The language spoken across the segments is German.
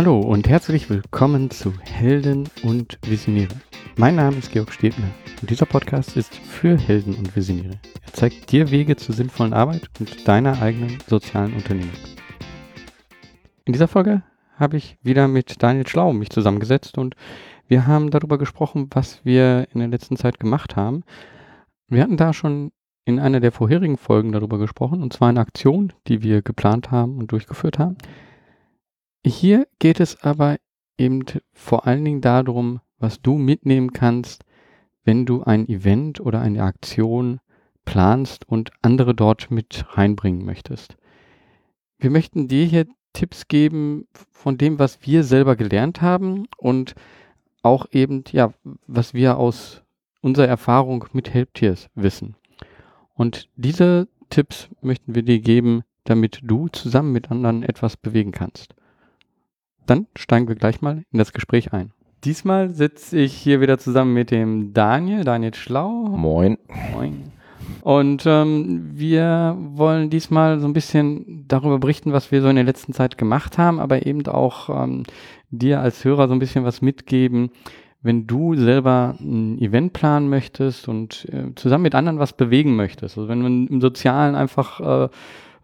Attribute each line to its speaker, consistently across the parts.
Speaker 1: Hallo und herzlich willkommen zu Helden und Visionäre. Mein Name ist Georg Stebner und dieser Podcast ist für Helden und Visionäre. Er zeigt dir Wege zur sinnvollen Arbeit und deiner eigenen sozialen Unternehmung. In dieser Folge habe ich wieder mit Daniel Schlau mich zusammengesetzt und wir haben darüber gesprochen, was wir in der letzten Zeit gemacht haben. Wir hatten da schon in einer der vorherigen Folgen darüber gesprochen, und zwar eine Aktion, die wir geplant haben und durchgeführt haben. Hier geht es aber eben vor allen Dingen darum, was du mitnehmen kannst, wenn du ein Event oder eine Aktion planst und andere dort mit reinbringen möchtest. Wir möchten dir hier Tipps geben von dem, was wir selber gelernt haben und auch eben, ja, was wir aus unserer Erfahrung mit Helptiers wissen. Und diese Tipps möchten wir dir geben, damit du zusammen mit anderen etwas bewegen kannst. Dann steigen wir gleich mal in das Gespräch ein. Diesmal sitze ich hier wieder zusammen mit dem Daniel, Daniel Schlau.
Speaker 2: Moin.
Speaker 1: Moin. Und ähm, wir wollen diesmal so ein bisschen darüber berichten, was wir so in der letzten Zeit gemacht haben, aber eben auch ähm, dir als Hörer so ein bisschen was mitgeben, wenn du selber ein Event planen möchtest und äh, zusammen mit anderen was bewegen möchtest. Also wenn man im Sozialen einfach äh,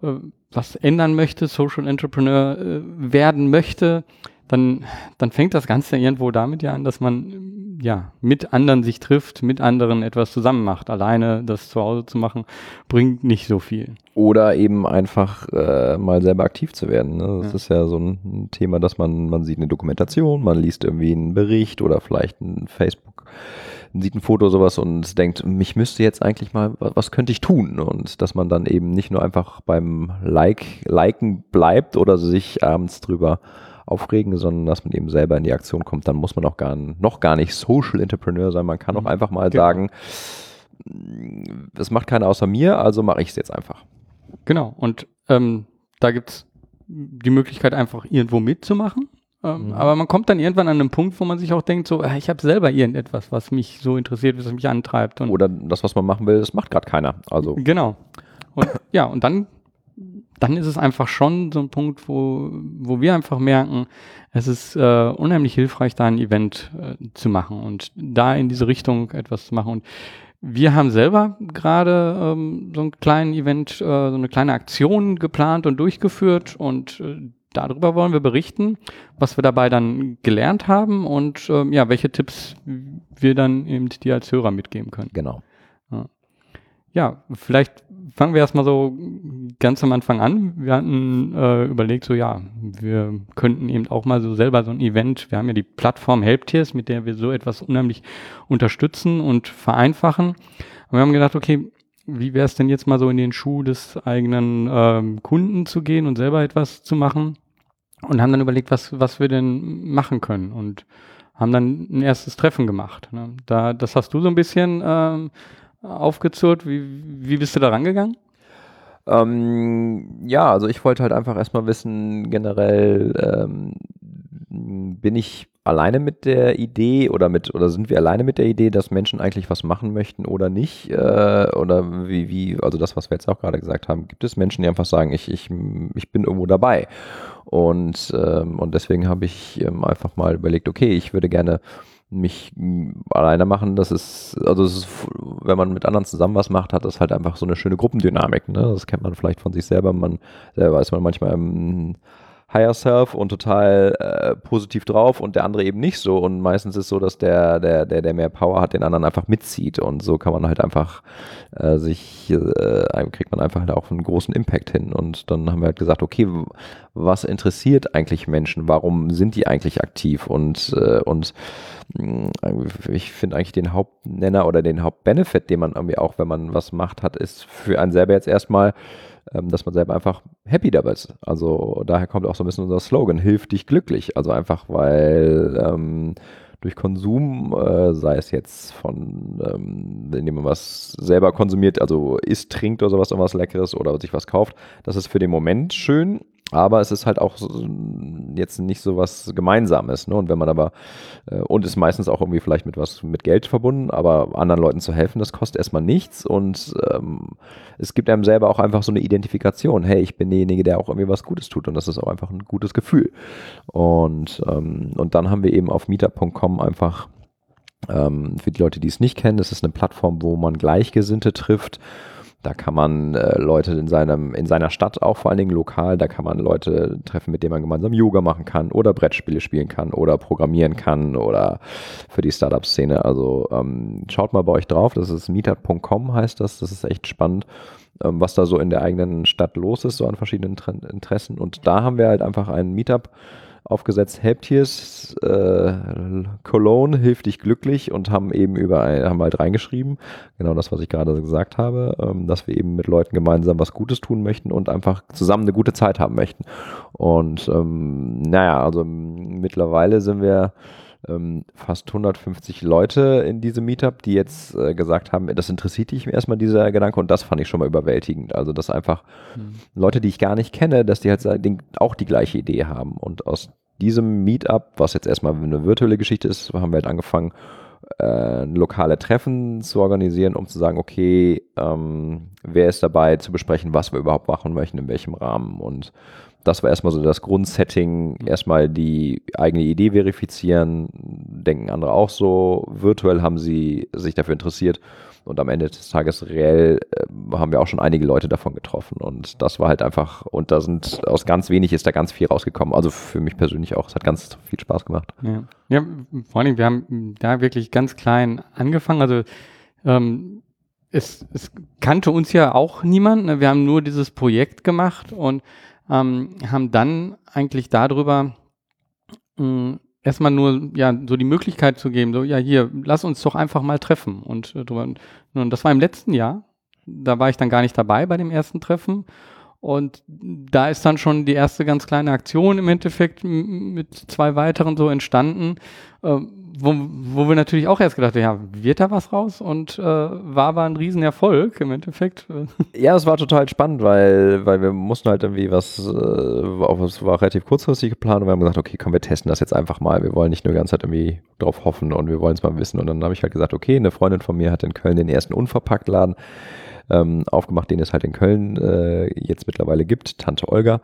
Speaker 1: äh, was ändern möchte, Social Entrepreneur äh, werden möchte, dann, dann fängt das Ganze irgendwo damit ja an, dass man ja mit anderen sich trifft, mit anderen etwas zusammen macht. Alleine das zu Hause zu machen, bringt nicht so viel.
Speaker 2: Oder eben einfach äh, mal selber aktiv zu werden. Ne? Das ja. ist ja so ein Thema, dass man, man sieht eine Dokumentation, man liest irgendwie einen Bericht oder vielleicht ein Facebook sieht ein Foto sowas und denkt, mich müsste jetzt eigentlich mal, was könnte ich tun? Und dass man dann eben nicht nur einfach beim like, Liken bleibt oder sich abends drüber aufregen, sondern dass man eben selber in die Aktion kommt. Dann muss man auch gar, noch gar nicht Social Entrepreneur sein. Man kann auch mhm. einfach mal genau. sagen, das macht keiner außer mir, also mache ich es jetzt einfach.
Speaker 1: Genau. Und ähm, da gibt es die Möglichkeit, einfach irgendwo mitzumachen. Ähm, mhm. Aber man kommt dann irgendwann an einen Punkt, wo man sich auch denkt, so, ich habe selber irgendetwas, was mich so interessiert, was mich antreibt.
Speaker 2: Oder das, was man machen will, das macht gerade keiner. Also.
Speaker 1: Genau. Und ja, und dann dann ist es einfach schon so ein Punkt, wo, wo wir einfach merken, es ist äh, unheimlich hilfreich, da ein Event äh, zu machen und da in diese Richtung etwas zu machen. Und wir haben selber gerade ähm, so einen kleinen Event, äh, so eine kleine Aktion geplant und durchgeführt und äh, darüber wollen wir berichten, was wir dabei dann gelernt haben und ähm, ja, welche Tipps wir dann eben dir als Hörer mitgeben können.
Speaker 2: Genau.
Speaker 1: Ja, vielleicht fangen wir erstmal so ganz am Anfang an. Wir hatten äh, überlegt, so ja, wir könnten eben auch mal so selber so ein Event, wir haben ja die Plattform Helptiers, mit der wir so etwas unheimlich unterstützen und vereinfachen. Und wir haben gedacht, okay, wie wäre es denn jetzt mal so in den Schuh des eigenen ähm, Kunden zu gehen und selber etwas zu machen? Und haben dann überlegt, was, was wir denn machen können und haben dann ein erstes Treffen gemacht. Ne? Da, das hast du so ein bisschen ähm, aufgezurrt. Wie, wie bist du da rangegangen?
Speaker 2: Ähm, ja, also ich wollte halt einfach erstmal wissen, generell ähm, bin ich alleine mit der Idee oder mit oder sind wir alleine mit der Idee, dass Menschen eigentlich was machen möchten oder nicht? Äh, oder wie, wie, also das, was wir jetzt auch gerade gesagt haben, gibt es Menschen, die einfach sagen, ich, ich, ich bin irgendwo dabei. Und, ähm, und deswegen habe ich ähm, einfach mal überlegt, okay, ich würde gerne mich alleine machen, das ist, also es ist, wenn man mit anderen zusammen was macht, hat das halt einfach so eine schöne Gruppendynamik. Ne? Das kennt man vielleicht von sich selber. Man selber ist man manchmal im Higher Self und total äh, positiv drauf und der andere eben nicht so. Und meistens ist es so, dass der, der, der, der mehr Power hat, den anderen einfach mitzieht. Und so kann man halt einfach äh, sich, äh, kriegt man einfach halt auch einen großen Impact hin. Und dann haben wir halt gesagt, okay, was interessiert eigentlich Menschen? Warum sind die eigentlich aktiv? Und, äh, und mm, ich finde eigentlich den Hauptnenner oder den Hauptbenefit, den man irgendwie auch, wenn man was macht, hat, ist für einen selber jetzt erstmal dass man selber einfach happy dabei ist. Also daher kommt auch so ein bisschen unser Slogan, hilf dich glücklich. Also einfach, weil ähm, durch Konsum, äh, sei es jetzt von, ähm, indem man was selber konsumiert, also isst, trinkt oder sowas, irgendwas Leckeres oder sich was kauft, das ist für den Moment schön, Aber es ist halt auch jetzt nicht so was Gemeinsames. Ne? Und wenn man aber, äh, und ist meistens auch irgendwie vielleicht mit was mit Geld verbunden, aber anderen Leuten zu helfen, das kostet erstmal nichts. Und ähm, es gibt einem selber auch einfach so eine Identifikation. Hey, ich bin derjenige, der auch irgendwie was Gutes tut. Und das ist auch einfach ein gutes Gefühl. Und, ähm, und dann haben wir eben auf meetup.com einfach ähm, für die Leute, die es nicht kennen, das ist eine Plattform, wo man Gleichgesinnte trifft da kann man äh, Leute in, seinem, in seiner Stadt auch vor allen Dingen lokal, da kann man Leute treffen, mit denen man gemeinsam Yoga machen kann oder Brettspiele spielen kann oder programmieren kann oder für die Startup-Szene. Also ähm, schaut mal bei euch drauf, das ist meetup.com heißt das, das ist echt spannend, ähm, was da so in der eigenen Stadt los ist, so an verschiedenen Interessen. Und da haben wir halt einfach einen Meetup aufgesetzt, Helptiers, äh, Cologne hilft dich glücklich und haben eben überall, haben halt reingeschrieben, genau das, was ich gerade gesagt habe, ähm, dass wir eben mit Leuten gemeinsam was Gutes tun möchten und einfach zusammen eine gute Zeit haben möchten. Und ähm, naja, also mittlerweile sind wir ähm, fast 150 Leute in diesem Meetup, die jetzt äh, gesagt haben, das interessiert dich erstmal dieser Gedanke und das fand ich schon mal überwältigend. Also, dass einfach mhm. Leute, die ich gar nicht kenne, dass die halt auch die gleiche Idee haben. Und aus diesem Meetup, was jetzt erstmal eine virtuelle Geschichte ist, haben wir halt angefangen, äh, lokale Treffen zu organisieren, um zu sagen, okay, ähm, wer ist dabei zu besprechen, was wir überhaupt machen möchten, in welchem Rahmen und das war erstmal so das Grundsetting, erstmal die eigene Idee verifizieren, denken andere auch so, virtuell haben sie sich dafür interessiert. Und am Ende des Tages reell äh, haben wir auch schon einige Leute davon getroffen. Und das war halt einfach, und da sind aus ganz wenig ist da ganz viel rausgekommen, also für mich persönlich auch, es hat ganz viel Spaß gemacht.
Speaker 1: Ja, ja vor allem, wir haben da wirklich ganz klein angefangen, also ähm, es, es kannte uns ja auch niemand, ne? wir haben nur dieses Projekt gemacht und ähm, haben dann eigentlich darüber mh, äh, erstmal nur ja so die Möglichkeit zu geben, so ja hier, lass uns doch einfach mal treffen und äh. Und das war im letzten Jahr. Da war ich dann gar nicht dabei bei dem ersten Treffen. Und da ist dann schon die erste ganz kleine Aktion im Endeffekt mit zwei weiteren so entstanden. Äh, wo, wo wir natürlich auch erst gedacht haben, ja, wird da was raus? Und äh, war aber ein Riesenerfolg im Endeffekt.
Speaker 2: Ja, es war total spannend, weil, weil wir mussten halt irgendwie was, äh, es war relativ kurzfristig geplant und wir haben gesagt, okay, komm, wir testen das jetzt einfach mal. Wir wollen nicht nur die ganze Zeit irgendwie drauf hoffen und wir wollen es mal wissen. Und dann habe ich halt gesagt, okay, eine Freundin von mir hat in Köln den ersten Unverpacktladen ähm, aufgemacht, den es halt in Köln äh, jetzt mittlerweile gibt, Tante Olga.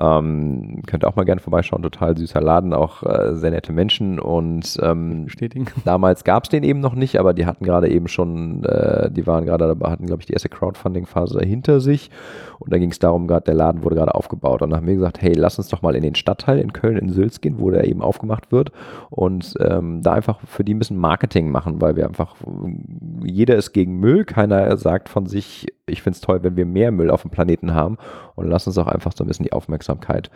Speaker 2: Ähm, könnt ihr auch mal gerne vorbeischauen, total süßer Laden, auch äh, sehr nette Menschen. Und ähm, damals gab es den eben noch nicht, aber die hatten gerade eben schon, äh, die waren gerade dabei, hatten glaube ich die erste Crowdfunding-Phase hinter sich. Und da ging es darum, gerade der Laden wurde gerade aufgebaut. Und dann haben wir gesagt, hey, lass uns doch mal in den Stadtteil in Köln in Sülz gehen, wo der eben aufgemacht wird. Und ähm, da einfach für die ein bisschen Marketing machen, weil wir einfach, jeder ist gegen Müll, keiner sagt von sich, sich, ich finde es toll, wenn wir mehr Müll auf dem Planeten haben und lass uns auch einfach so ein bisschen die Aufmerksamkeit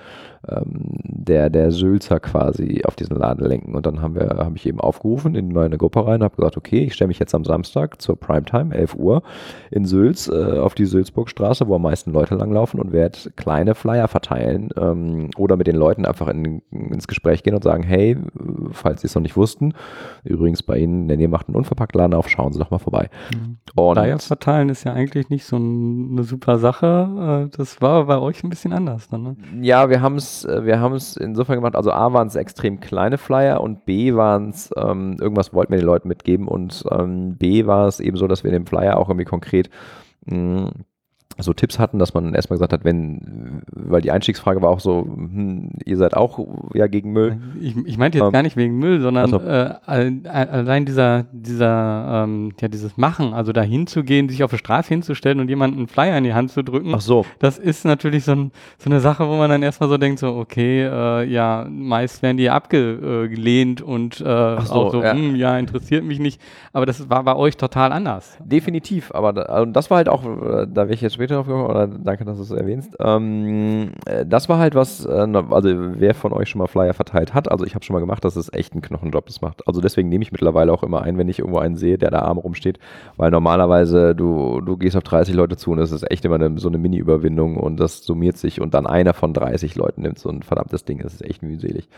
Speaker 2: ähm, der, der Sülzer quasi auf diesen Laden lenken. Und dann haben wir, habe ich eben aufgerufen in meine Gruppe rein, habe gesagt, okay, ich stelle mich jetzt am Samstag zur Primetime, 11 Uhr, in Sülz, äh, auf die Sülzburgstraße, wo am meisten Leute langlaufen und werde kleine Flyer verteilen ähm, oder mit den Leuten einfach in, ins Gespräch gehen und sagen, hey, falls Sie es noch nicht wussten, übrigens bei Ihnen in der Nähe macht ein Unverpacktladen auf, schauen Sie doch mal vorbei.
Speaker 1: Mhm. Und Flyer verteilen ist ja eigentlich nicht so ein, eine super Sache. Äh, das war bei euch ein bisschen anders dann, ne?
Speaker 2: Ja, wir haben es äh, wir insofern gemacht, also A waren es extrem kleine Flyer und B waren es, ähm, irgendwas wollten wir den Leuten mitgeben und ähm, B war es eben so, dass wir in dem Flyer auch irgendwie konkret mh, mm, so Tipps hatten, dass man erstmal gesagt hat, wenn, weil die Einstiegsfrage war auch so, hm, ihr seid auch ja gegen Müll.
Speaker 1: Ich, ich meinte jetzt ähm, gar nicht wegen Müll, sondern also. äh, allein dieser, dieser, ähm, ja, dieses Machen, also da hinzugehen, sich auf die Straße hinzustellen und jemanden einen Flyer in die Hand zu drücken.
Speaker 2: Ach so.
Speaker 1: Das ist natürlich so, ein, so eine Sache, wo man dann erstmal so denkt, so, okay, äh, ja, meist werden die abgelehnt und äh, so, auch so, ja. Hm, ja, interessiert mich nicht. Aber das war bei euch total anders.
Speaker 2: Definitiv, aber also das war halt auch, äh, da wäre ich jetzt später drauf oder danke, dass du es erwähnst. Ähm, äh, das war halt was, äh, also wer von euch schon mal Flyer verteilt hat, also ich habe schon mal gemacht, dass es echt ein Knochenjob das macht. Also deswegen nehme ich mittlerweile auch immer ein, wenn ich irgendwo einen sehe, der da arm rumsteht, weil normalerweise du, du gehst auf 30 Leute zu und das ist echt immer eine, so eine Mini-Überwindung und das summiert sich und dann einer von 30 Leuten nimmt so ein verdammtes Ding, das ist echt mühselig.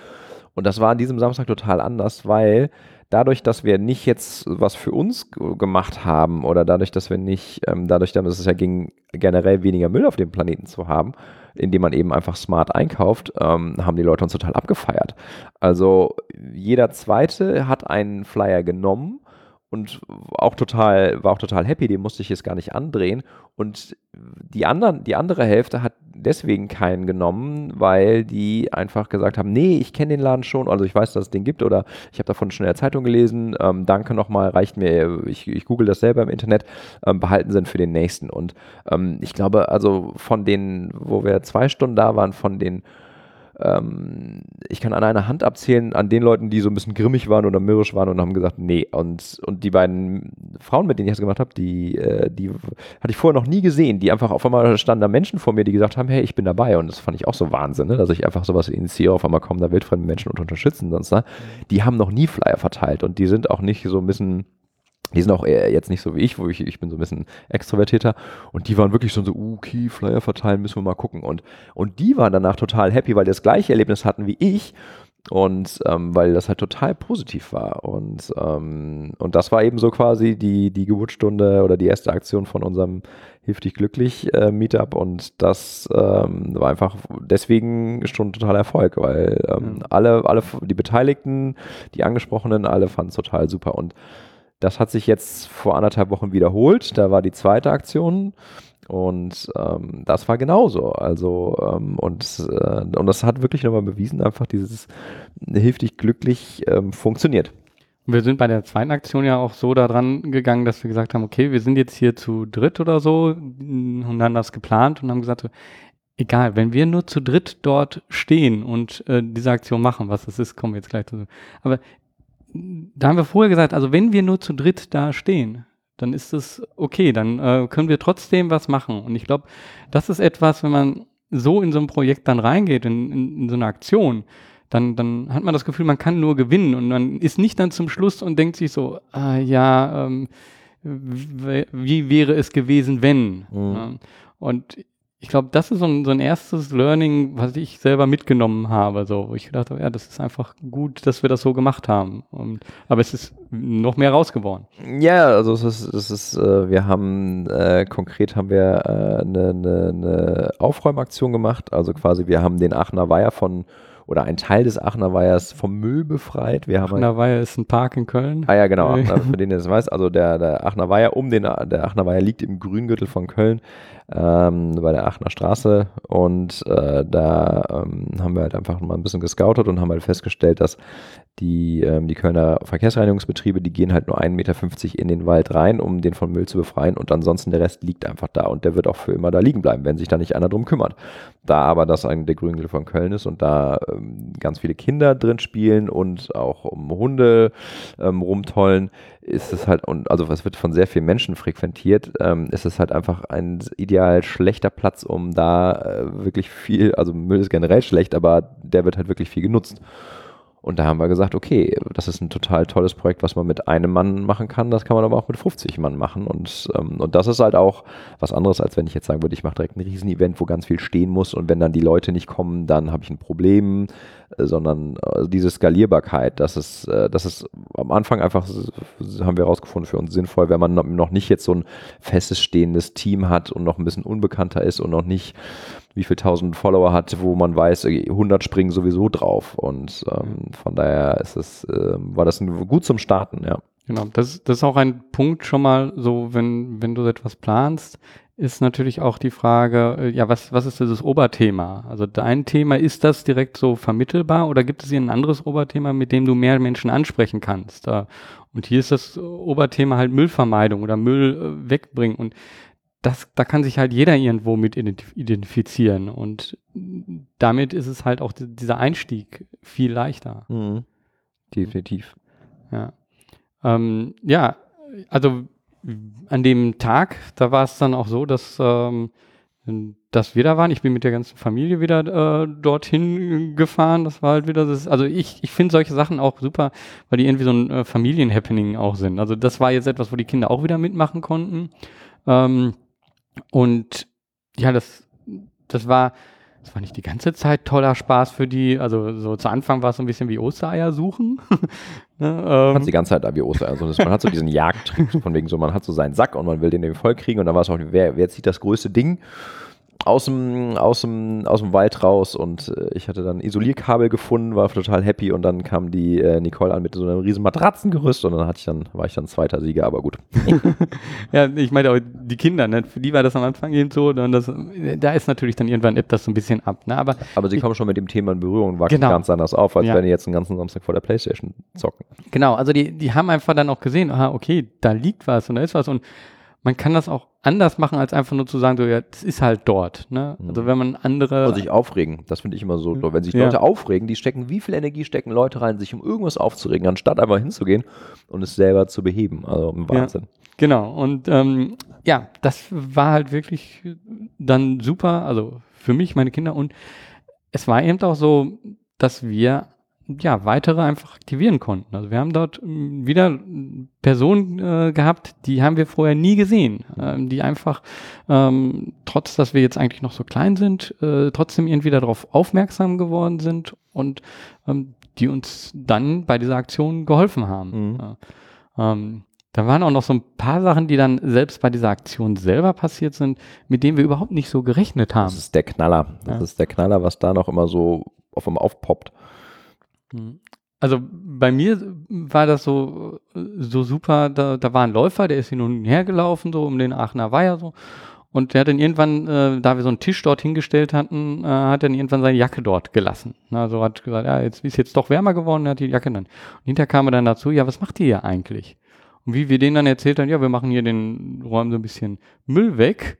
Speaker 2: Und das war an diesem Samstag total anders, weil dadurch, dass wir nicht jetzt was für uns gemacht haben oder dadurch, dass wir nicht, ähm, dadurch, dass es ja ging, generell weniger Müll auf dem Planeten zu haben, indem man eben einfach smart einkauft, ähm, haben die Leute uns total abgefeiert. Also jeder Zweite hat einen Flyer genommen und auch total, war auch total happy, den musste ich jetzt gar nicht andrehen. Und die, anderen, die andere Hälfte hat deswegen keinen genommen, weil die einfach gesagt haben, nee, ich kenne den Laden schon, also ich weiß, dass es den gibt oder ich habe davon schon in der Zeitung gelesen, ähm, danke nochmal, reicht mir, ich, ich google das selber im Internet, ähm, behalten sind für den nächsten. Und ähm, ich glaube, also von den, wo wir zwei Stunden da waren, von den ähm, ich kann an einer Hand abzählen an den Leuten, die so ein bisschen grimmig waren oder mürrisch waren und haben gesagt, nee. Und, und die beiden Frauen, mit denen ich das gemacht habe, die, äh, die hatte ich vorher noch nie gesehen. Die einfach auf einmal standen da Menschen vor mir, die gesagt haben, hey, ich bin dabei. Und das fand ich auch so Wahnsinn, ne? dass ich einfach sowas initiiere, auf einmal kommen da wildfremde Menschen und unterstützen sonst. Ne? Die haben noch nie Flyer verteilt und die sind auch nicht so ein bisschen die sind auch eher jetzt nicht so wie ich, wo ich, ich bin so ein bisschen extrovertierter. Und die waren wirklich schon so, uh, okay, Flyer verteilen, müssen wir mal gucken. Und, und die waren danach total happy, weil die das gleiche Erlebnis hatten wie ich. Und ähm, weil das halt total positiv war. Und, ähm, und das war eben so quasi die, die Geburtsstunde oder die erste Aktion von unserem Hilf dich glücklich äh, Meetup. Und das ähm, war einfach deswegen schon total Erfolg, weil ähm, ja. alle, alle, die Beteiligten, die Angesprochenen, alle fanden es total super. Und das hat sich jetzt vor anderthalb Wochen wiederholt. Da war die zweite Aktion. Und ähm, das war genauso. Also, ähm, und, äh, und das hat wirklich nochmal bewiesen, einfach dieses Hilf dich glücklich ähm, funktioniert.
Speaker 1: Wir sind bei der zweiten Aktion ja auch so daran gegangen, dass wir gesagt haben, okay, wir sind jetzt hier zu dritt oder so und haben das geplant und haben gesagt, egal, wenn wir nur zu dritt dort stehen und äh, diese Aktion machen, was das ist, kommen wir jetzt gleich zu. Aber da haben wir vorher gesagt, also wenn wir nur zu dritt da stehen, dann ist es okay, dann äh, können wir trotzdem was machen. Und ich glaube, das ist etwas, wenn man so in so ein Projekt dann reingeht, in, in, in so eine Aktion, dann, dann hat man das Gefühl, man kann nur gewinnen und man ist nicht dann zum Schluss und denkt sich so, ah, ja, ähm, wie wäre es gewesen, wenn? Mhm. Und ich glaube, das ist so ein, so ein, erstes Learning, was ich selber mitgenommen habe, so, wo ich gedacht habe, ja, das ist einfach gut, dass wir das so gemacht haben. Und, aber es ist noch mehr rausgeworden.
Speaker 2: Ja, also es ist, es ist äh, wir haben äh, konkret haben wir eine äh, ne, ne, ne Aufräumaktion gemacht. Also quasi, wir haben den Aachener Weiher von oder ein Teil des Aachener Weihers vom Müll befreit. Wir
Speaker 1: Aachener haben Weiher ist ein Park in Köln.
Speaker 2: Ah ja, genau, Aachener, für den ihr das weiß. Also der, der Aachener Weiher um den, der Aachener Weiher liegt im Grüngürtel von Köln ähm, bei der Aachener Straße und äh, da ähm, haben wir halt einfach mal ein bisschen gescoutet und haben halt festgestellt, dass die, ähm, die Kölner Verkehrsreinigungsbetriebe, die gehen halt nur 1,50 Meter in den Wald rein, um den von Müll zu befreien und ansonsten der Rest liegt einfach da und der wird auch für immer da liegen bleiben, wenn sich da nicht einer drum kümmert. Da aber das ein der Grüngel von Köln ist und da ähm, ganz viele Kinder drin spielen und auch um Hunde ähm, rumtollen, ist es halt, und also es wird von sehr vielen Menschen frequentiert, ähm, ist es halt einfach ein ideal schlechter Platz, um da äh, wirklich viel, also Müll ist generell schlecht, aber der wird halt wirklich viel genutzt. Und da haben wir gesagt, okay, das ist ein total tolles Projekt, was man mit einem Mann machen kann, das kann man aber auch mit 50 Mann machen. Und, ähm, und das ist halt auch was anderes, als wenn ich jetzt sagen würde, ich mache direkt ein Riesenevent, wo ganz viel stehen muss. Und wenn dann die Leute nicht kommen, dann habe ich ein Problem, äh, sondern äh, diese Skalierbarkeit, das ist, äh, das ist am Anfang einfach, haben wir herausgefunden, für uns sinnvoll, wenn man noch nicht jetzt so ein festes stehendes Team hat und noch ein bisschen unbekannter ist und noch nicht wie viel tausend Follower hat, wo man weiß, 100 springen sowieso drauf. Und ähm, von daher ist es, äh, war das gut zum Starten, ja.
Speaker 1: Genau, das, das ist auch ein Punkt schon mal so, wenn, wenn du etwas planst, ist natürlich auch die Frage, äh, ja, was, was ist dieses Oberthema? Also dein Thema, ist das direkt so vermittelbar oder gibt es hier ein anderes Oberthema, mit dem du mehr Menschen ansprechen kannst? Und hier ist das Oberthema halt Müllvermeidung oder Müll äh, wegbringen. Und das, da kann sich halt jeder irgendwo mit identifizieren und damit ist es halt auch dieser Einstieg viel leichter. Mhm.
Speaker 2: Definitiv.
Speaker 1: Ja. Ähm, ja, also an dem Tag, da war es dann auch so, dass, ähm, dass wir da waren. Ich bin mit der ganzen Familie wieder äh, dorthin gefahren. Das war halt wieder das. Also ich, ich finde solche Sachen auch super, weil die irgendwie so ein äh, Familienhappening auch sind. Also das war jetzt etwas, wo die Kinder auch wieder mitmachen konnten. Ähm, und ja, das, das war das war nicht die ganze Zeit toller Spaß für die. Also so zu Anfang war es so ein bisschen wie Ostereier suchen.
Speaker 2: ne, ähm. Hat die ganze Zeit wie Ostereier. Also man hat so diesen Jagdtrick von wegen so, man hat so seinen Sack und man will den voll kriegen und dann war es auch, wer, wer zieht das größte Ding? Aus dem, aus dem, aus dem Wald raus und äh, ich hatte dann Isolierkabel gefunden, war total happy und dann kam die äh, Nicole an mit so einem riesen Matratzengerüst und dann hatte ich dann, war ich dann zweiter Sieger, aber gut.
Speaker 1: ja, ich meine auch die Kinder, ne? für die war das am Anfang eben so, und das, da ist natürlich dann irgendwann ebbt das so ein bisschen ab. Ne? Aber,
Speaker 2: aber sie ich, kommen schon mit dem Thema in Berührung und wachsen genau. ganz anders auf, als ja. wenn die jetzt den ganzen Samstag vor der Playstation zocken.
Speaker 1: Genau, also die, die haben einfach dann auch gesehen, aha, okay, da liegt was und da ist was und man kann das auch anders machen, als einfach nur zu sagen, so, ja, das ist halt dort. Ne? Also mhm. wenn man andere.
Speaker 2: Und sich aufregen, das finde ich immer so. Wenn sich Leute ja. aufregen, die stecken, wie viel Energie stecken Leute rein, sich um irgendwas aufzuregen, anstatt einfach hinzugehen und es selber zu beheben. Also im Wahnsinn. Ja,
Speaker 1: genau. Und ähm, ja, das war halt wirklich dann super, also für mich, meine Kinder und es war eben auch so, dass wir ja, weitere einfach aktivieren konnten. Also wir haben dort ähm, wieder Personen äh, gehabt, die haben wir vorher nie gesehen, ähm, die einfach, ähm, trotz dass wir jetzt eigentlich noch so klein sind, äh, trotzdem irgendwie darauf aufmerksam geworden sind und ähm, die uns dann bei dieser Aktion geholfen haben. Mhm. Ähm, da waren auch noch so ein paar Sachen, die dann selbst bei dieser Aktion selber passiert sind, mit denen wir überhaupt nicht so gerechnet haben. Das
Speaker 2: ist der Knaller. Das ja. ist der Knaller, was da noch immer so auf einmal aufpoppt.
Speaker 1: Hm. Also bei mir war das so, so super, da, da war ein Läufer, der ist hin und her gelaufen, so um den Aachener Weiher so. Und der hat dann irgendwann, äh, da wir so einen Tisch dort hingestellt hatten, äh, hat dann irgendwann seine Jacke dort gelassen. Also hat gesagt, ja, jetzt ist jetzt doch wärmer geworden, er hat die Jacke dann. Und hinterher kam er dann dazu, ja, was macht ihr hier eigentlich? Und wie wir denen dann erzählt haben, ja, wir machen hier den, räumen so ein bisschen Müll weg.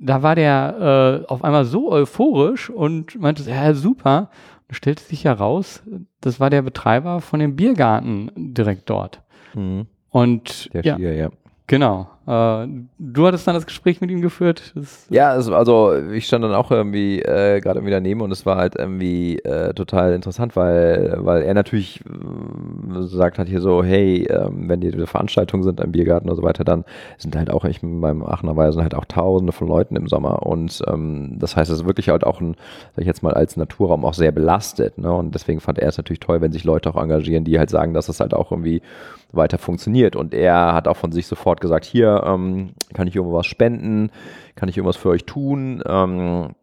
Speaker 1: Da war der äh, auf einmal so euphorisch und meinte, ja, super stellte sich heraus, das war der Betreiber von dem Biergarten direkt dort. Mhm. Und
Speaker 2: der ja, Skier, ja.
Speaker 1: Genau. Äh, du hattest dann das Gespräch mit ihm geführt?
Speaker 2: Das ja, also ich stand dann auch irgendwie äh, gerade irgendwie daneben und es war halt irgendwie äh, total interessant, weil, weil er natürlich äh, sagt hat hier so, hey, ähm, wenn die Veranstaltungen sind im Biergarten und so weiter, dann sind halt auch, ich beim Aachener Weiher sind halt auch tausende von Leuten im Sommer und ähm, das heißt, es ist wirklich halt auch ein, sag ich jetzt mal, als Naturraum auch sehr belastet ne? und deswegen fand er es natürlich toll, wenn sich Leute auch engagieren, die halt sagen, dass es halt auch irgendwie weiter funktioniert. Und er hat auch von sich sofort gesagt, hier ähm, kann ich irgendwas spenden, kann ich irgendwas für euch tun. Ähm,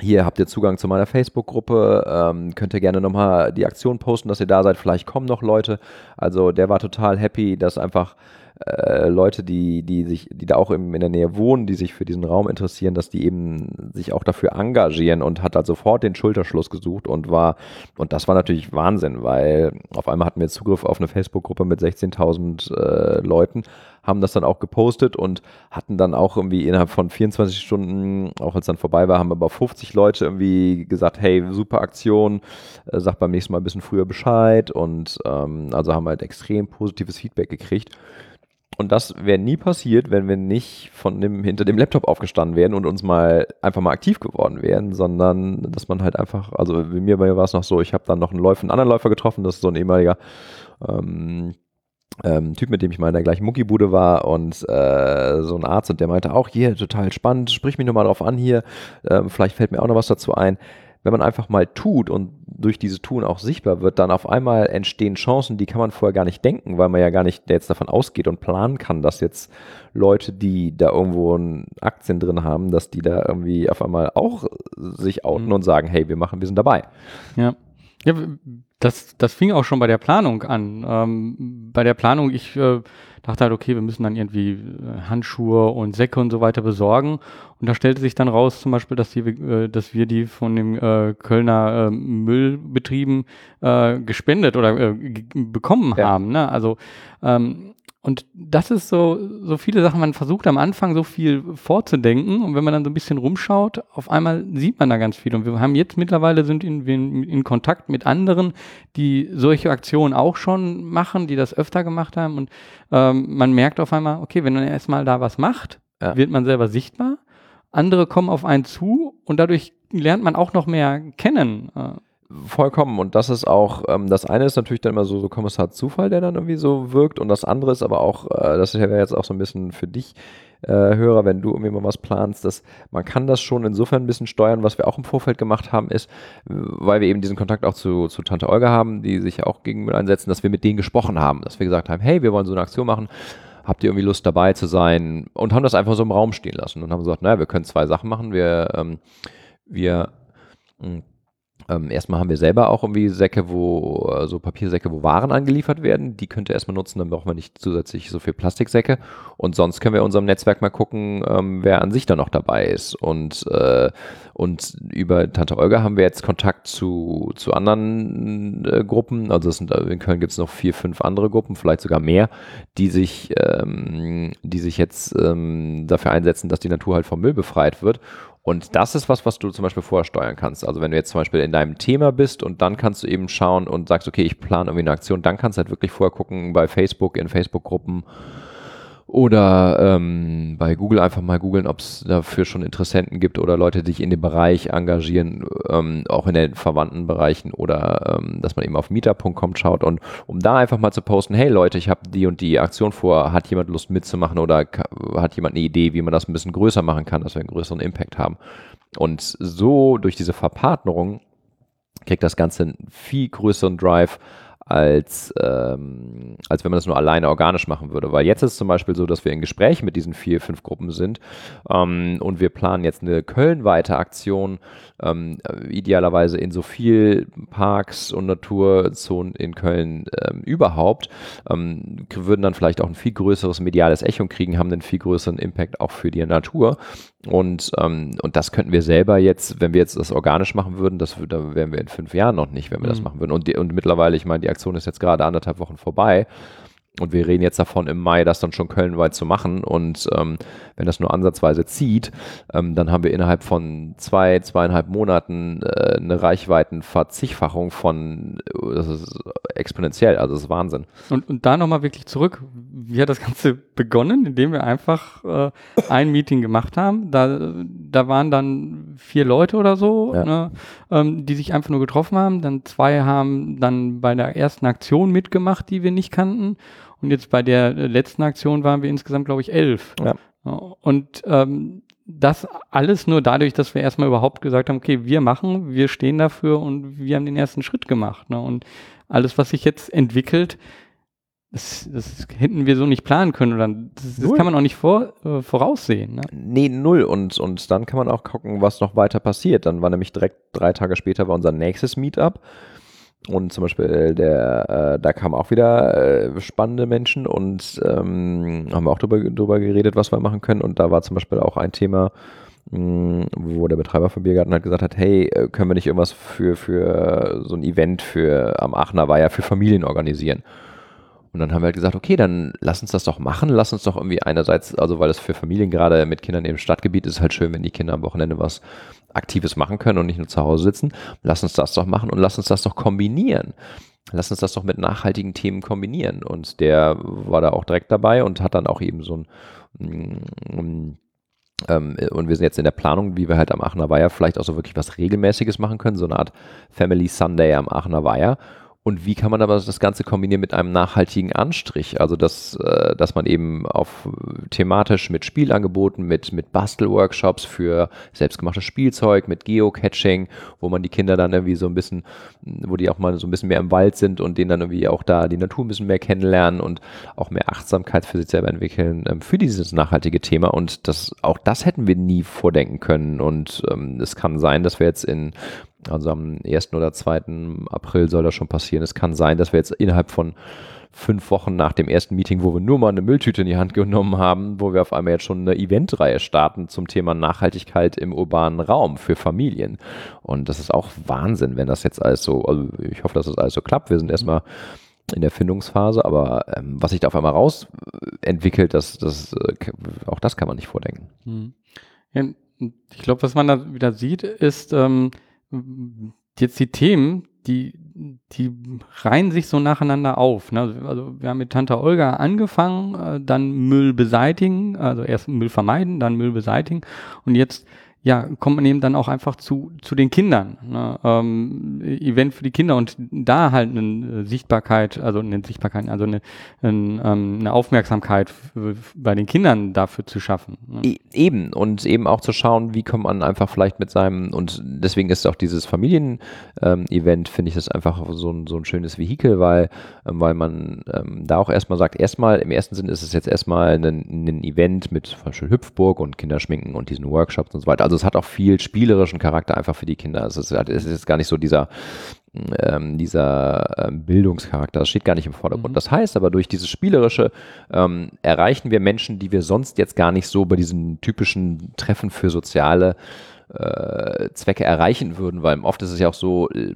Speaker 2: hier habt ihr Zugang zu meiner Facebook-Gruppe, ähm, könnt ihr gerne nochmal die Aktion posten, dass ihr da seid. Vielleicht kommen noch Leute. Also der war total happy, dass einfach äh, Leute, die, die sich, die da auch im, in der Nähe wohnen, die sich für diesen Raum interessieren, dass die eben sich auch dafür engagieren und hat halt sofort den Schulterschluss gesucht und war, und das war natürlich Wahnsinn, weil auf einmal hatten wir Zugriff auf eine Facebook-Gruppe mit 16.000 äh, Leuten, haben das dann auch gepostet und hatten dann auch irgendwie innerhalb von 24 Stunden, auch als dann vorbei war, haben aber 50 Leute irgendwie gesagt, hey, super Aktion, äh, sag beim nächsten Mal ein bisschen früher Bescheid und ähm, also haben halt extrem positives Feedback gekriegt. Und das wäre nie passiert, wenn wir nicht von dem, hinter dem Laptop aufgestanden wären und uns mal einfach mal aktiv geworden wären, sondern dass man halt einfach, also bei mir, bei mir war es noch so, ich habe dann noch einen Läufer, einen anderen Läufer getroffen, das ist so ein ehemaliger ähm, ähm, Typ, mit dem ich mal in der gleichen Muckibude war und äh, so ein Arzt und der meinte auch, hier, total spannend, sprich mich nochmal drauf an hier, ähm, vielleicht fällt mir auch noch was dazu ein wenn man einfach mal tut und durch dieses Tun auch sichtbar wird, dann auf einmal entstehen Chancen, die kann man vorher gar nicht denken, weil man ja gar nicht jetzt davon ausgeht und planen kann, dass jetzt Leute, die da irgendwo Aktien drin haben, dass die da irgendwie auf einmal auch sich outen mhm. und sagen, hey, wir machen, wir sind dabei.
Speaker 1: Ja. Ja, das, das fing auch schon bei der Planung an. Ähm, bei der Planung, ich äh, dachte halt, okay, wir müssen dann irgendwie äh, Handschuhe und Säcke und so weiter besorgen. Und da stellte sich dann raus, zum Beispiel, dass, die, äh, dass wir die von den äh, Kölner äh, Müllbetrieben äh, gespendet oder äh, bekommen ja. haben. Ne? Also ähm, und das ist so, so viele Sachen, man versucht am Anfang so viel vorzudenken und wenn man dann so ein bisschen rumschaut, auf einmal sieht man da ganz viel. Und wir haben jetzt mittlerweile sind in, in, in Kontakt mit anderen, die solche Aktionen auch schon machen, die das öfter gemacht haben. Und ähm, man merkt auf einmal, okay, wenn man erstmal da was macht, ja. wird man selber sichtbar. Andere kommen auf einen zu und dadurch lernt man auch noch mehr kennen. Äh,
Speaker 2: Vollkommen. Und das ist auch, ähm, das eine ist natürlich dann immer so, so Kommissar Zufall, der dann irgendwie so wirkt. Und das andere ist aber auch, äh, das wäre jetzt auch so ein bisschen für dich äh, Hörer, wenn du irgendwie mal was planst, dass man kann das schon insofern ein bisschen steuern. Was wir auch im Vorfeld gemacht haben, ist, weil wir eben diesen Kontakt auch zu, zu Tante Olga haben, die sich auch gegen Müll einsetzen, dass wir mit denen gesprochen haben, dass wir gesagt haben, hey, wir wollen so eine Aktion machen habt ihr irgendwie Lust dabei zu sein? Und haben das einfach so im Raum stehen lassen und haben gesagt, naja, wir können zwei Sachen machen. Wir, ähm, wir mh, hm, ähm, erstmal haben wir selber auch irgendwie Säcke, wo, so also Papiersäcke, wo Waren angeliefert werden. Die könnt ihr erstmal nutzen, dann brauchen wir nicht zusätzlich so viel Plastiksäcke. Und sonst können wir in unserem Netzwerk mal gucken, ähm, wer an sich da noch dabei ist. Und, äh, und über Tante Olga haben wir jetzt Kontakt zu, zu anderen äh, Gruppen. Also sind, in Köln gibt es noch vier, fünf andere Gruppen, vielleicht sogar mehr, die sich, ähm, die sich jetzt ähm, dafür einsetzen, dass die Natur halt vom Müll befreit wird. Und das ist was, was du zum Beispiel vorher steuern kannst. Also wenn du jetzt zum Beispiel in deinem Thema bist und dann kannst du eben schauen und sagst, okay, ich plane irgendwie eine Aktion, dann kannst du halt wirklich vorher gucken bei Facebook, in Facebook-Gruppen, oder ähm, bei Google einfach mal googeln, ob es dafür schon Interessenten gibt oder Leute, die sich in dem Bereich engagieren, ähm, auch in den verwandten Bereichen oder ähm, dass man eben auf meetup.com schaut und um da einfach mal zu posten, hey Leute, ich habe die und die Aktion vor, hat jemand Lust mitzumachen oder hat jemand eine Idee, wie man das ein bisschen größer machen kann, dass wir einen größeren Impact haben. Und so durch diese Verpartnerung kriegt das Ganze einen viel größeren Drive, als, ähm, als wenn man das nur alleine organisch machen würde. Weil jetzt ist es zum Beispiel so, dass wir in Gespräch mit diesen vier, fünf Gruppen sind ähm, und wir planen jetzt eine Köln-weite Aktion, ähm, idealerweise in so viel Parks und Naturzonen in Köln ähm, überhaupt, ähm, würden dann vielleicht auch ein viel größeres mediales Echo kriegen, haben einen viel größeren Impact auch für die Natur. Und, ähm, und das könnten wir selber jetzt, wenn wir jetzt das organisch machen würden, das, da wären wir in fünf Jahren noch nicht, wenn wir mhm. das machen würden. Und, die, und mittlerweile, ich meine, die Aktion ist jetzt gerade anderthalb Wochen vorbei. Und wir reden jetzt davon, im Mai das dann schon kölnweit zu machen. Und ähm, wenn das nur ansatzweise zieht, ähm, dann haben wir innerhalb von zwei, zweieinhalb Monaten äh, eine Reichweitenverzichtfachung von, äh, das ist exponentiell, also das ist Wahnsinn.
Speaker 1: Und, und da nochmal wirklich zurück, wie hat das Ganze begonnen? Indem wir einfach äh, ein Meeting gemacht haben. Da, da waren dann vier Leute oder so, ja. ne, ähm, die sich einfach nur getroffen haben. Dann zwei haben dann bei der ersten Aktion mitgemacht, die wir nicht kannten. Und jetzt bei der letzten Aktion waren wir insgesamt, glaube ich, elf. Ja. Und ähm, das alles nur dadurch, dass wir erstmal überhaupt gesagt haben, okay, wir machen, wir stehen dafür und wir haben den ersten Schritt gemacht. Ne? Und alles, was sich jetzt entwickelt, das, das hätten wir so nicht planen können oder das, das kann man auch nicht vor, äh, voraussehen. Ne?
Speaker 2: Nee, null. Und, und dann kann man auch gucken, was noch weiter passiert. Dann war nämlich direkt drei Tage später war unser nächstes Meetup. Und zum Beispiel der, äh, da kamen auch wieder äh, spannende Menschen und ähm, haben wir auch drüber, drüber geredet, was wir machen können. Und da war zum Beispiel auch ein Thema, mh, mm, wo der Betreiber vom Biergarten halt gesagt hat, hey, äh, können wir nicht irgendwas für, für so ein Event für am Aachener Weiher für Familien organisieren? Und dann haben wir halt gesagt, okay, dann lass uns das doch machen. Lass uns doch irgendwie einerseits, also weil es für Familien gerade mit Kindern im Stadtgebiet ist halt schön, wenn die Kinder am Wochenende was Aktives machen können und nicht nur zu Hause sitzen. Lass uns das doch machen und lass uns das doch kombinieren. Lass uns das doch mit nachhaltigen Themen kombinieren. Und der war da auch direkt dabei und hat dann auch eben so ein, ähm, und wir sind jetzt in der Planung, wie wir halt am Aachener Weiher vielleicht auch so wirklich was Regelmäßiges machen können, so eine Art Family Sunday am Aachener Weiher und wie kann man aber das Ganze kombinieren mit einem nachhaltigen Anstrich? Also, dass, äh, dass man eben auf thematisch mit Spielangeboten, mit, mit Bastelworkshops für selbstgemachtes Spielzeug, mit Geocaching, wo man die Kinder dann irgendwie so ein bisschen, wo die auch mal so ein bisschen mehr im Wald sind und denen dann irgendwie auch da die Natur ein bisschen mehr kennenlernen und auch mehr Achtsamkeit für sich selber entwickeln, ähm, für dieses nachhaltige Thema. Und das, auch das hätten wir nie vordenken können. Und ähm, es kann sein, dass wir jetzt in also am 1. oder 2. April soll das schon passieren. Es kann sein, dass wir jetzt innerhalb von fünf Wochen nach dem ersten Meeting, wo wir nur mal eine Mülltüte in die Hand genommen haben, wo wir auf einmal jetzt schon eine Eventreihe starten zum Thema Nachhaltigkeit im urbanen Raum für Familien. Und das ist auch Wahnsinn, wenn das jetzt alles so, also ich hoffe, dass das alles so klappt. Wir sind erstmal in der Findungsphase, aber ähm, was sich da auf einmal raus entwickelt, das, das, äh, auch das kann man nicht vordenken. Hm.
Speaker 1: Ja, ich glaube, was man da wieder sieht, ist, ähm, jetzt die Themen, die, die reihen sich so nacheinander auf. Ne? Also wir haben mit Tante Olga angefangen, äh, dann Müll beseitigen, also erst Müll vermeiden, dann Müll beseitigen und jetzt ja, kommt man eben dann auch einfach zu, zu den Kindern. Ne? Ähm, Event für die Kinder und da halt eine äh, Sichtbarkeit, also eine Sichtbarkeit, also eine, eine, ähm, eine Aufmerksamkeit bei den Kindern dafür zu schaffen.
Speaker 2: Ne? E eben und eben auch zu schauen, wie kommt man einfach vielleicht mit seinem, und deswegen ist auch dieses Familien-Event, ähm, finde ich das einfach so ein, so ein schönes Vehikel, weil, ähm, weil man ähm, da auch erstmal sagt, erstmal, im ersten Sinn ist es jetzt erstmal ein, ein Event mit zum Beispiel Hüpfburg und Kinderschminken und diesen Workshops und so weiter. Also also es hat auch viel spielerischen Charakter einfach für die Kinder. Es ist, es ist gar nicht so dieser, ähm, dieser ähm, Bildungscharakter. Das steht gar nicht im Vordergrund. Mhm. Das heißt aber, durch dieses Spielerische ähm, erreichen wir Menschen, die wir sonst jetzt gar nicht so bei diesen typischen Treffen für soziale äh, Zwecke erreichen würden, weil oft ist es ja auch so, äh,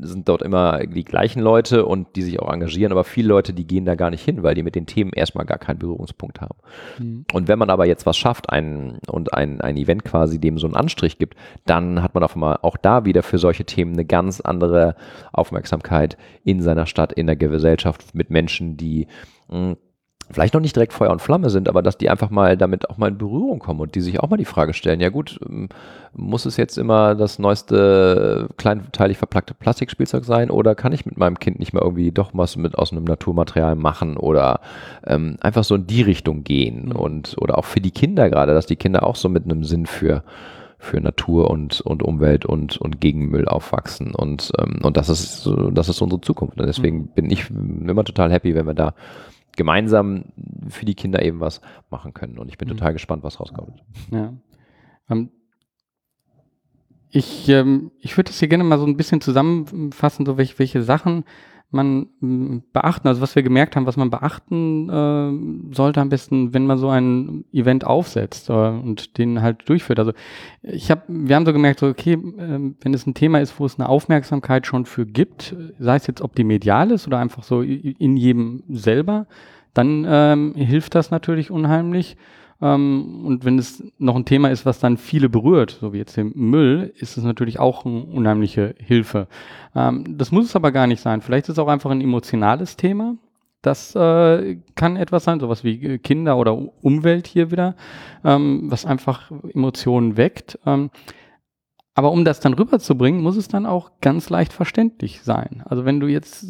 Speaker 2: sind dort immer die gleichen Leute und die sich auch engagieren, aber viele Leute, die gehen da gar nicht hin, weil die mit den Themen erstmal gar keinen Berührungspunkt haben. Mhm. Und wenn man aber jetzt was schafft ein, und ein, ein Event quasi dem so einen Anstrich gibt, dann hat man auf einmal auch da wieder für solche Themen eine ganz andere Aufmerksamkeit in seiner Stadt, in der Gesellschaft mit Menschen, die mh, hm, vielleicht noch nicht direkt Feuer und Flamme sind, aber dass die einfach mal damit auch mal in Berührung kommen und die sich auch mal die Frage stellen, ja gut, ähm, muss es jetzt immer das neueste kleinteilig verpackte Plastikspielzeug sein oder kann ich mit meinem Kind nicht mal irgendwie doch was mit aus einem Naturmaterial machen oder ähm, einfach so in die Richtung gehen mhm. und oder auch für die Kinder gerade, dass die Kinder auch so mit einem Sinn für für Natur und, und Umwelt und, und gegen Müll aufwachsen. Und, ähm, und das ist das ist unsere Zukunft. Und deswegen mhm. bin ich immer total happy, wenn wir da gemeinsam für die Kinder eben was machen können. Und ich bin mhm. total gespannt, was rauskommt.
Speaker 1: Ja. Ähm, ich ähm, ich würde das hier gerne mal so ein bisschen zusammenfassen, so welche, welche Sachen man beachten, also was wir gemerkt haben, was man beachten äh, sollte am besten, wenn man so ein Event aufsetzt äh, und den halt durchführt. Also ich habe, wir haben so gemerkt, so okay, äh, wenn es ein Thema ist, wo es eine Aufmerksamkeit schon für gibt, sei es jetzt ob die medial ist oder einfach so in jedem selber, dann ähm, hilft das natürlich unheimlich. Ähm, und wenn es noch ein Thema ist, was dann viele berührt, so wie jetzt den Müll, ist es natürlich auch eine unheimliche Hilfe. Ähm, das muss es aber gar nicht sein. Vielleicht ist es auch einfach ein emotionales Thema. Das äh, kann etwas sein, sowas wie äh, Kinder oder Umwelt hier wieder, ähm, was einfach Emotionen weckt. Aber um das dann rüberzubringen, muss es dann auch ganz leicht verständlich sein. Also wenn du jetzt äh,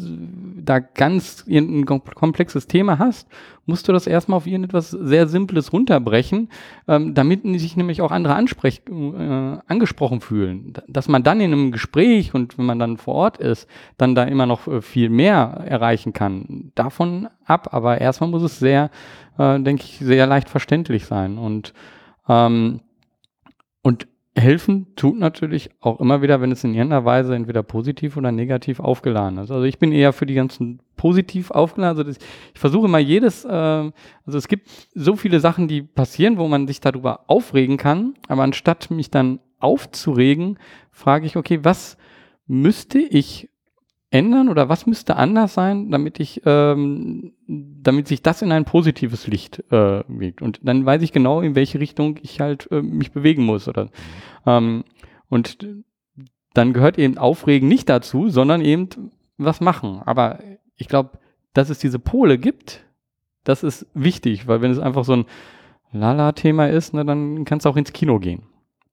Speaker 1: da ganz ein komplexes Thema hast, musst du das erstmal auf irgendetwas sehr Simples runterbrechen, ähm, damit sich nämlich auch andere ansprech äh, angesprochen fühlen. Dass man dann in einem Gespräch und wenn man dann vor Ort ist, dann da immer noch äh, viel mehr erreichen kann. Davon ab, aber erstmal muss es sehr, äh, denke ich, sehr leicht verständlich sein. Und ähm, und helfen tut natürlich auch immer wieder, wenn es in irgendeiner Weise entweder positiv oder negativ aufgeladen ist. Also ich bin eher für die ganzen positiv aufgeladen. Also das, ich versuche mal jedes, äh, also es gibt so viele Sachen, die passieren, wo man sich darüber aufregen kann, aber anstatt mich dann aufzuregen, frage ich, okay, was müsste ich ändern oder was müsste anders sein, damit ich, ähm, damit sich das in ein positives Licht äh, wiegt. Und dann weiß ich genau, in welche Richtung ich halt äh, mich bewegen muss. Oder, ähm, und dann gehört eben Aufregen nicht dazu, sondern eben was machen. Aber ich glaube, dass es diese Pole gibt, das ist wichtig, weil wenn es einfach so ein Lala-Thema ist, ne, dann kannst du auch ins Kino gehen.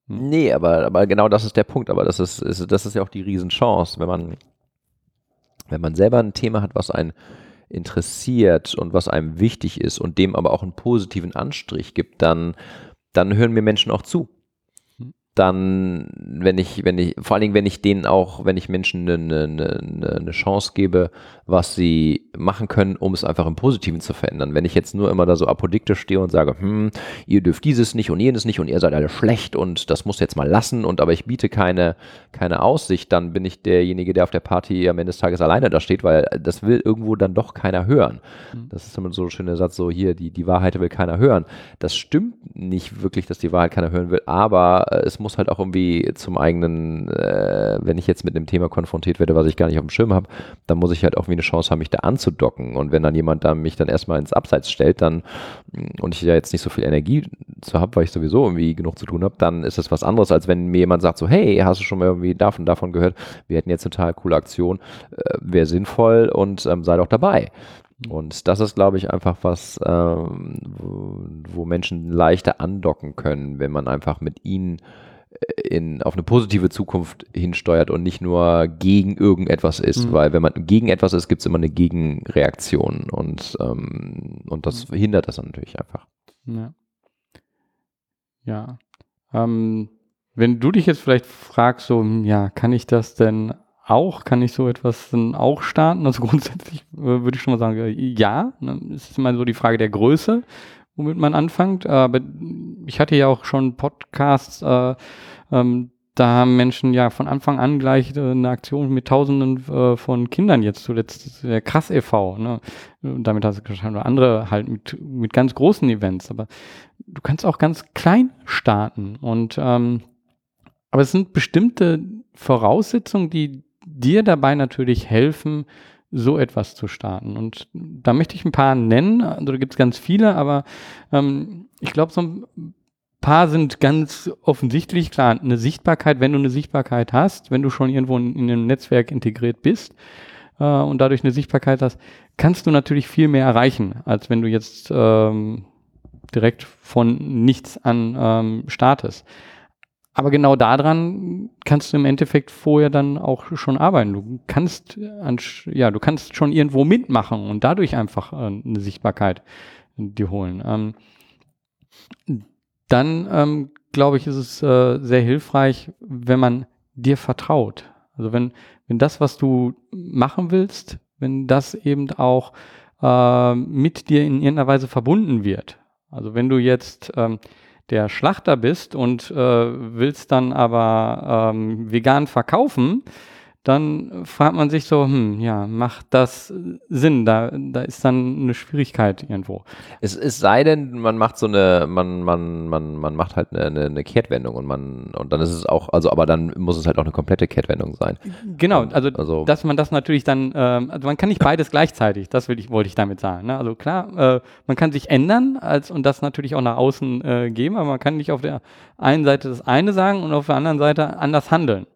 Speaker 2: Hm. Nee, aber, aber genau das ist der Punkt. Aber das ist, ist, das ist ja auch die Riesenchance, wenn man wenn man selber ein Thema hat, was einen interessiert und was einem wichtig ist und dem aber auch einen positiven Anstrich gibt, dann, dann hören mir Menschen auch zu dann, wenn ich, wenn ich, vor allen Dingen, wenn ich denen auch, wenn ich Menschen eine, eine, eine Chance gebe, was sie machen können, um es einfach im Positiven zu verändern. Wenn ich jetzt nur immer da so apodiktisch stehe und sage, hm, ihr dürft dieses nicht und jenes nicht und ihr seid alle schlecht und das muss jetzt mal lassen und aber ich biete keine, keine Aussicht, dann bin ich derjenige, der auf der Party am Ende des Tages alleine da steht, weil das will irgendwo dann doch keiner hören. Mhm. Das ist immer so ein schöner Satz, so hier, die, die Wahrheit will keiner hören. Das stimmt nicht wirklich, dass die Wahrheit keiner hören will, aber äh, es muss muss halt auch irgendwie zum eigenen, äh, wenn ich jetzt mit einem Thema konfrontiert werde, was ich gar nicht auf dem Schirm habe, dann muss ich halt auch irgendwie eine Chance haben, mich da anzudocken. Und wenn dann jemand da mich dann erstmal ins Abseits stellt, dann mm, und ich ja jetzt nicht so viel Energie zu habe, weil ich sowieso irgendwie genug zu tun habe, dann ist das was anderes, als wenn mir jemand sagt so, hey, hast du schon mal irgendwie davon, davon gehört? Wir hätten jetzt eine total coole Aktion, äh, wäre sinnvoll und ähm, sei doch dabei. Und das ist, glaube ich, einfach was, ähm, wo, wo, Menschen leichter andocken können, wenn man einfach mit ihnen in, auf eine positive Zukunft hinsteuert und nicht nur gegen irgendetwas ist, mhm. weil wenn man gegen etwas ist, gibt es immer eine Gegenreaktion und, ähm, und das mhm. hindert das natürlich einfach.
Speaker 1: Ja. ja. Ähm, wenn du dich jetzt vielleicht fragst, so, hm, ja, kann ich das denn auch, kann ich so etwas dann auch starten? Also grundsätzlich äh, würde ich schon mal sagen, äh, ja. Ne? Es ist immer so die Frage der Größe womit man anfängt. Aber ich hatte ja auch schon Podcasts, äh, ähm, da haben Menschen ja von Anfang an gleich äh, eine Aktion mit Tausenden äh, von Kindern jetzt zuletzt der Krass e.V. Ne? Damit hast du geschafft. andere halt mit, mit ganz großen Events. Aber du kannst auch ganz klein starten. Und ähm, aber es sind bestimmte Voraussetzungen, die dir dabei natürlich helfen, so etwas zu starten. Und da möchte ich ein paar nennen. Also da gibt es ganz viele, aber ähm, ich glaube, so ein paar sind ganz offensichtlich. Klar, eine Sichtbarkeit, wenn du eine Sichtbarkeit hast, wenn du schon irgendwo in, in einem Netzwerk integriert bist äh, und dadurch eine Sichtbarkeit hast, kannst du natürlich viel mehr erreichen, als wenn du jetzt ähm, direkt von nichts an ähm, startest. Aber genau daran kannst du im Endeffekt vorher dann auch schon arbeiten. Du kannst, ja, du kannst schon irgendwo mitmachen und dadurch einfach äh, eine Sichtbarkeit dir holen. Ähm, dann ähm, glaube ich, ist es äh, sehr hilfreich, wenn man dir vertraut. Also wenn, wenn das, was du machen willst, wenn das eben auch äh, mit dir in irgendeiner Weise verbunden wird. Also wenn du jetzt ähm, der Schlachter bist und äh, willst dann aber ähm, vegan verkaufen, dann fragt man sich so, hm, ja, macht das Sinn? Da, da ist dann eine Schwierigkeit irgendwo.
Speaker 2: Es, es sei denn, man macht so eine, man, man, man, man macht halt eine, eine Kehrtwendung und man, und dann ist es auch, also aber dann muss es halt auch eine komplette Kehrtwendung sein.
Speaker 1: Genau, also, also dass man das natürlich dann, ähm, also man kann nicht beides gleichzeitig, das will ich, wollte ich damit sagen. Ne? Also klar, äh, man kann sich ändern als, und das natürlich auch nach außen äh, geben, aber man kann nicht auf der einen Seite das eine sagen und auf der anderen Seite anders handeln.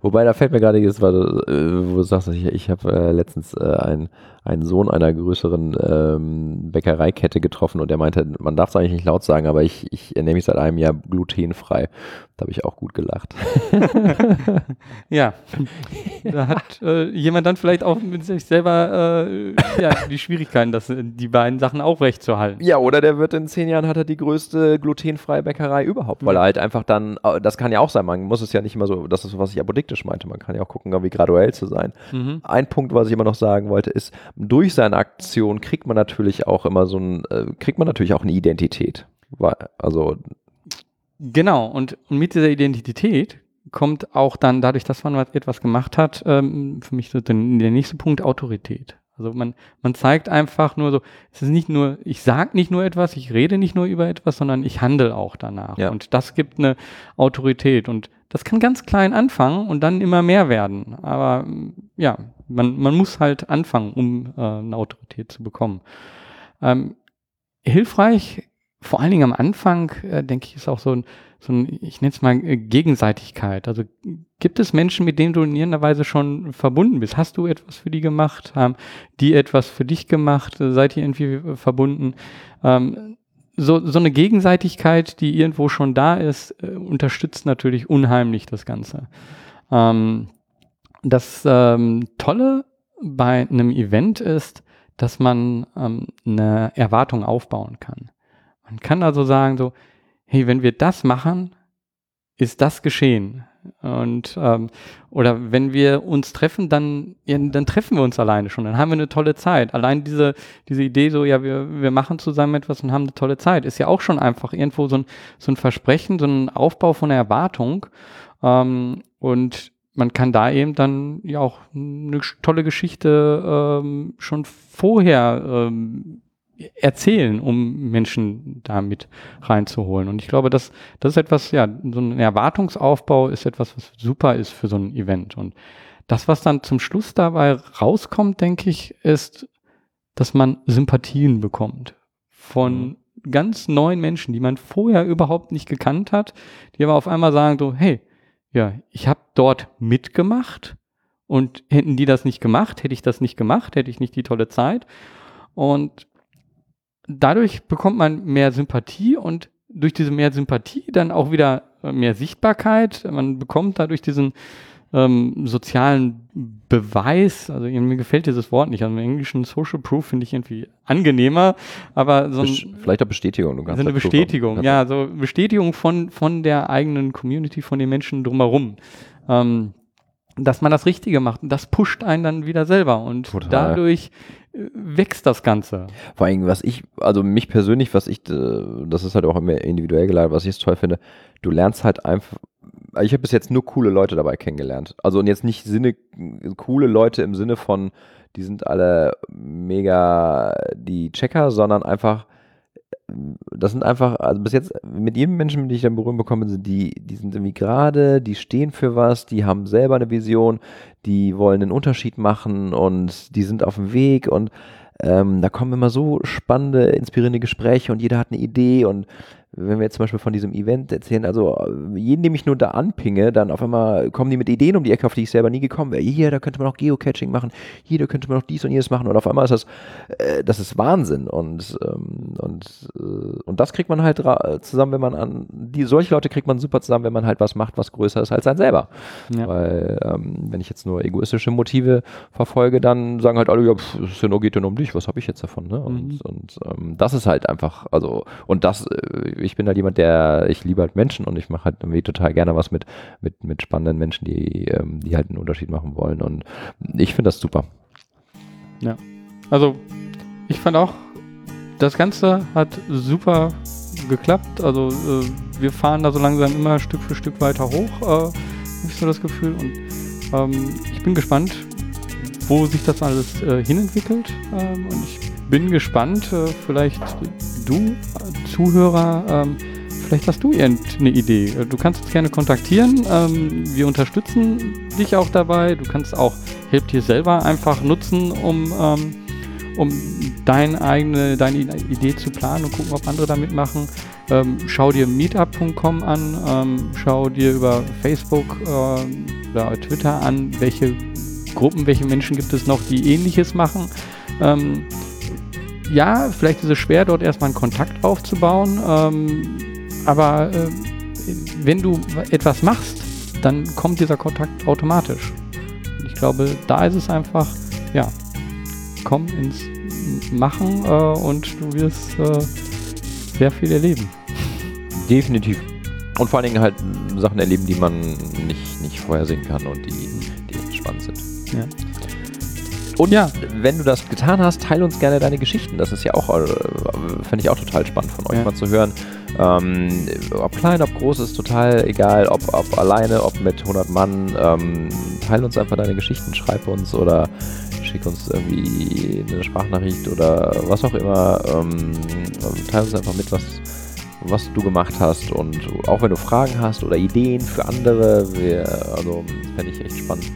Speaker 2: Wobei, da fällt mir gerade jetzt, weil, äh, wo du sagst, ich, ich habe äh, letztens äh, einen, einen Sohn einer größeren ähm, Bäckereikette getroffen und der meinte, man darf es eigentlich nicht laut sagen, aber ich, ich ernähre mich seit einem Jahr glutenfrei. Da habe ich auch gut gelacht.
Speaker 1: ja, da hat äh, jemand dann vielleicht auch mit sich selber äh, ja, die Schwierigkeiten, das, die beiden Sachen aufrechtzuerhalten.
Speaker 2: Ja, oder der wird in zehn Jahren hat er die größte glutenfreie Bäckerei überhaupt, weil er halt einfach dann, äh, das kann ja auch sein, man muss es ja nicht immer so, das ist, was ich apodiktisch meinte, man kann ja auch gucken, wie graduell zu sein. Mhm. Ein Punkt, was ich immer noch sagen wollte, ist, durch seine Aktion kriegt man natürlich auch immer so ein, äh, kriegt man natürlich auch eine Identität. Also
Speaker 1: Genau, und, mit dieser Identität kommt auch dann dadurch, dass man etwas gemacht hat, ähm, für mich so der, der nächste Punkt Autorität. Also man, man zeigt einfach nur so, es ist nicht nur, ich sage nicht nur etwas, ich rede nicht nur über etwas, sondern ich handle auch danach. Ja. Und das gibt eine Autorität. Und das kann ganz klein anfangen und dann immer mehr werden. Aber ja, man, man muss halt anfangen, um äh, eine Autorität zu bekommen. Ähm, hilfreich vor allen Dingen am Anfang, äh, denke ich, ist auch so ein, so ein ich nenne es mal äh, Gegenseitigkeit. Also gibt es Menschen, mit denen du in irgendeiner Weise schon verbunden bist? Hast du etwas für die gemacht? Haben die etwas für dich gemacht? Seid ihr irgendwie äh, verbunden? Ähm, so, so eine Gegenseitigkeit, die irgendwo schon da ist, äh, unterstützt natürlich unheimlich das Ganze. Ähm, das ähm, Tolle bei einem Event ist, dass man ähm, eine Erwartung aufbauen kann. Man kann also sagen so, hey, wenn wir das machen, ist das geschehen. Und ähm, oder wenn wir uns treffen, dann, ja, dann treffen wir uns alleine schon, dann haben wir eine tolle Zeit. Allein diese, diese Idee, so, ja, wir, wir machen zusammen etwas und haben eine tolle Zeit, ist ja auch schon einfach irgendwo so ein, so ein Versprechen, so ein Aufbau von einer Erwartung. Ähm, und man kann da eben dann ja auch eine tolle Geschichte ähm, schon vorher ähm, erzählen, um Menschen da mit reinzuholen. Und ich glaube, das, das ist etwas, ja, so ein Erwartungsaufbau ist etwas, was super ist für so ein Event. Und das, was dann zum Schluss dabei rauskommt, denke ich, ist, dass man Sympathien bekommt von mhm. ganz neuen Menschen, die man vorher überhaupt nicht gekannt hat, die aber auf einmal sagen so, hey, ja, ich habe dort mitgemacht und hätten die das nicht gemacht, hätte ich das nicht gemacht, hätte ich nicht die tolle Zeit. Und dadurch bekommt man mehr Sympathie und durch diese mehr Sympathie dann auch wieder mehr Sichtbarkeit. Man bekommt dadurch diesen ähm, sozialen Beweis, also mir gefällt dieses Wort nicht, also im Englischen Social Proof finde ich irgendwie angenehmer, aber so ein,
Speaker 2: vielleicht auch Bestätigung.
Speaker 1: Du kannst so eine Bestätigung, ja, so Bestätigung von, von der eigenen Community, von den Menschen drumherum. Ähm, dass man das Richtige macht. Und das pusht einen dann wieder selber und Total. dadurch äh, wächst das Ganze.
Speaker 2: Vor allem, was ich, also mich persönlich, was ich, äh, das ist halt auch immer individuell geleitet, was ich toll finde, du lernst halt einfach, ich habe bis jetzt nur coole Leute dabei kennengelernt. Also und jetzt nicht Sinne, coole Leute im Sinne von, die sind alle mega die Checker, sondern einfach das sind einfach, also bis jetzt mit jedem Menschen, mit dem ich dann berühren bekomme, sind die, die sind irgendwie gerade, die stehen für was, die haben selber eine Vision, die wollen einen Unterschied machen und die sind auf dem Weg und ähm, da kommen immer so spannende, inspirierende Gespräche und jeder hat eine Idee und wenn wir jetzt zum Beispiel von diesem Event erzählen, also jeden, dem ich nur da anpinge, dann auf einmal kommen die mit Ideen um die Ecke, auf die ich selber nie gekommen wäre. Hier, da könnte man auch Geocaching machen, hier, da könnte man auch dies und jenes machen und auf einmal ist das, äh, das ist Wahnsinn und, ähm, und, äh, und das kriegt man halt zusammen, wenn man an, die, solche Leute kriegt man super zusammen, wenn man halt was macht, was größer ist als ein selber. Ja. Weil, ähm, wenn ich jetzt nur egoistische Motive verfolge, dann sagen halt alle, ja, pff, es geht ja nur um dich, was habe ich jetzt davon, ne? Und, mhm. und ähm, das ist halt einfach, also, und das, äh, ich bin halt jemand, der, ich liebe halt Menschen und ich mache halt irgendwie total gerne was mit, mit, mit spannenden Menschen, die, ähm, die halt einen Unterschied machen wollen. Und ich finde das super.
Speaker 1: Ja. Also, ich fand auch, das Ganze hat super geklappt. Also, äh, wir fahren da so langsam immer Stück für Stück weiter hoch, äh, habe ich so das Gefühl. Und ähm, ich bin gespannt, wo sich das alles äh, hinentwickelt. Ähm, und ich bin gespannt, äh, vielleicht du, Zuhörer, ähm, vielleicht hast du irgendeine Idee. Äh, du kannst uns gerne kontaktieren. Ähm, wir unterstützen dich auch dabei. Du kannst auch Help dir selber einfach nutzen, um, ähm, um deine eigene deine Idee zu planen und gucken, ob andere da mitmachen. Ähm, schau dir meetup.com an, ähm, schau dir über Facebook äh, oder Twitter an, welche Gruppen, welche Menschen gibt es noch, die ähnliches machen. Ähm, ja, vielleicht ist es schwer, dort erstmal einen Kontakt aufzubauen, ähm, aber äh, wenn du etwas machst, dann kommt dieser Kontakt automatisch. Ich glaube, da ist es einfach, ja, komm ins Machen äh, und du wirst äh, sehr viel erleben.
Speaker 2: Definitiv. Und vor allen Dingen halt Sachen erleben, die man nicht, nicht vorhersehen kann und die, die spannend sind.
Speaker 1: Ja.
Speaker 2: Und ja. wenn du das getan hast, teile uns gerne deine Geschichten. Das ist ja auch, äh, fände ich auch total spannend von euch ja. mal zu hören. Ähm, ob klein, ob groß, ist total egal. Ob, ob alleine, ob mit 100 Mann. Ähm, teile uns einfach deine Geschichten, schreib uns oder schick uns irgendwie eine Sprachnachricht oder was auch immer. Ähm, teile uns einfach mit, was, was du gemacht hast und auch wenn du Fragen hast oder Ideen für andere, wir, also fände ich echt spannend,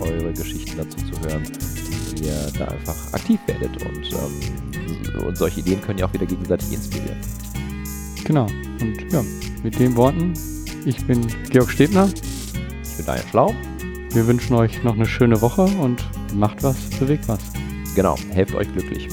Speaker 2: eure Geschichten dazu zu hören ihr da einfach aktiv werdet und, ähm, und solche Ideen können ja auch wieder gegenseitig inspirieren.
Speaker 1: Genau. Und ja, mit den Worten, ich bin Georg Stebner.
Speaker 2: Ich bin Daniel Schlau.
Speaker 1: Wir wünschen euch noch eine schöne Woche und macht was, bewegt was.
Speaker 2: Genau, helft euch glücklich.